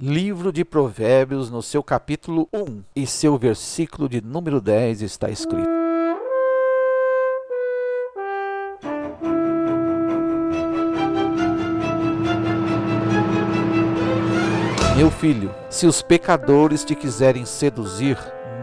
Livro de Provérbios, no seu capítulo 1 e seu versículo de número 10 está escrito: Meu filho, se os pecadores te quiserem seduzir,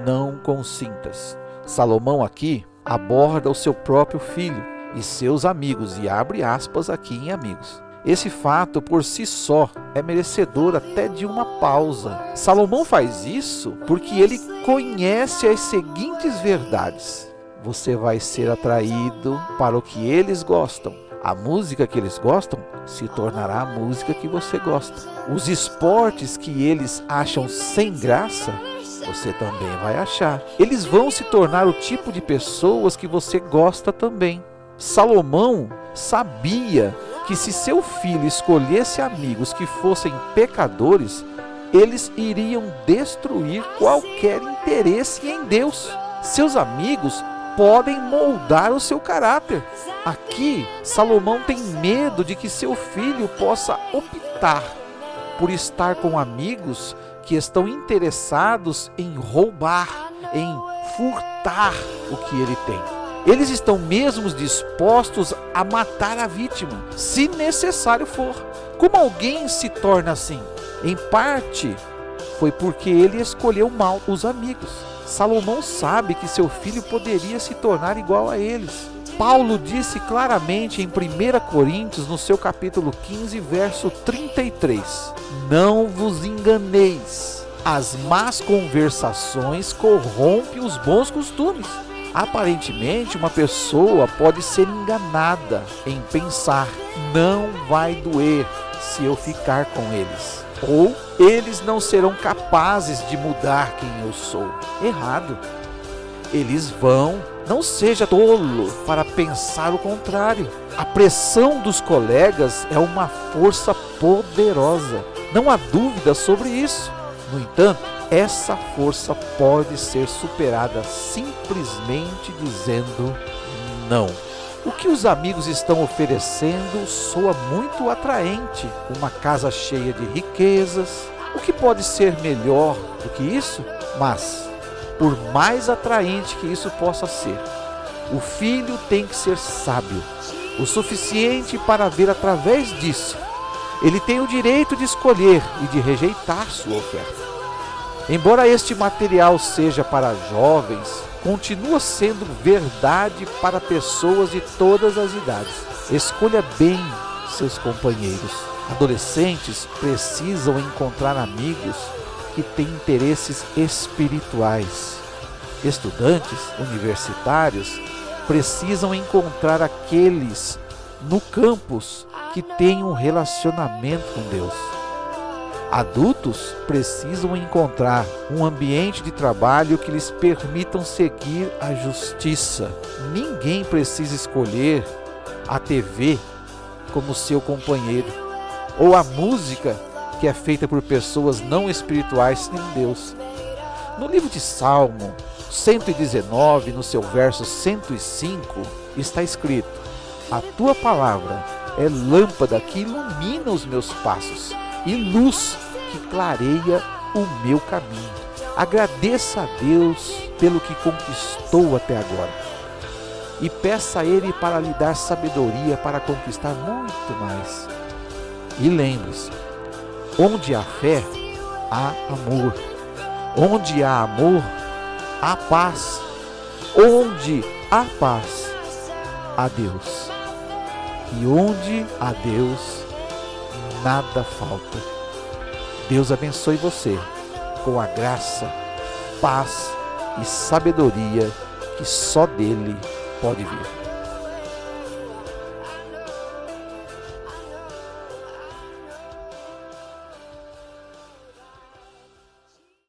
não consintas. Salomão aqui aborda o seu próprio filho e seus amigos, e abre aspas aqui em amigos. Esse fato por si só é merecedor até de uma pausa. Salomão faz isso porque ele conhece as seguintes verdades: você vai ser atraído para o que eles gostam a música que eles gostam se tornará a música que você gosta. Os esportes que eles acham sem graça, você também vai achar. Eles vão se tornar o tipo de pessoas que você gosta também. Salomão sabia que se seu filho escolhesse amigos que fossem pecadores, eles iriam destruir qualquer interesse em Deus. Seus amigos podem moldar o seu caráter. Aqui, Salomão tem medo de que seu filho possa optar por estar com amigos que estão interessados em roubar, em furtar o que ele tem. Eles estão mesmo dispostos a matar a vítima, se necessário for. Como alguém se torna assim? Em parte, foi porque ele escolheu mal os amigos. Salomão sabe que seu filho poderia se tornar igual a eles. Paulo disse claramente em 1 Coríntios, no seu capítulo 15, verso 33: Não vos enganeis, as más conversações corrompem os bons costumes. Aparentemente, uma pessoa pode ser enganada em pensar: não vai doer se eu ficar com eles ou eles não serão capazes de mudar quem eu sou. Errado. Eles vão. Não seja tolo para pensar o contrário. A pressão dos colegas é uma força poderosa. Não há dúvida sobre isso. No entanto, essa força pode ser superada simplesmente dizendo não. O que os amigos estão oferecendo soa muito atraente. Uma casa cheia de riquezas. O que pode ser melhor do que isso? Mas, por mais atraente que isso possa ser, o filho tem que ser sábio, o suficiente para ver através disso. Ele tem o direito de escolher e de rejeitar sua oferta. Embora este material seja para jovens, continua sendo verdade para pessoas de todas as idades. Escolha bem seus companheiros. Adolescentes precisam encontrar amigos que têm interesses espirituais. Estudantes universitários precisam encontrar aqueles no campus que têm um relacionamento com Deus. Adultos precisam encontrar um ambiente de trabalho que lhes permitam seguir a justiça. Ninguém precisa escolher a TV como seu companheiro ou a música que é feita por pessoas não espirituais sem Deus. No livro de Salmo 119, no seu verso 105, está escrito: A tua palavra é lâmpada que ilumina os meus passos e luz que clareia o meu caminho. Agradeça a Deus pelo que conquistou até agora. E peça a Ele para lhe dar sabedoria para conquistar muito mais. E lembre-se: onde há fé, há amor. Onde há amor, há paz. Onde há paz, há Deus. E onde há Deus, nada falta. Deus abençoe você com a graça, paz e sabedoria que só dele pode vir.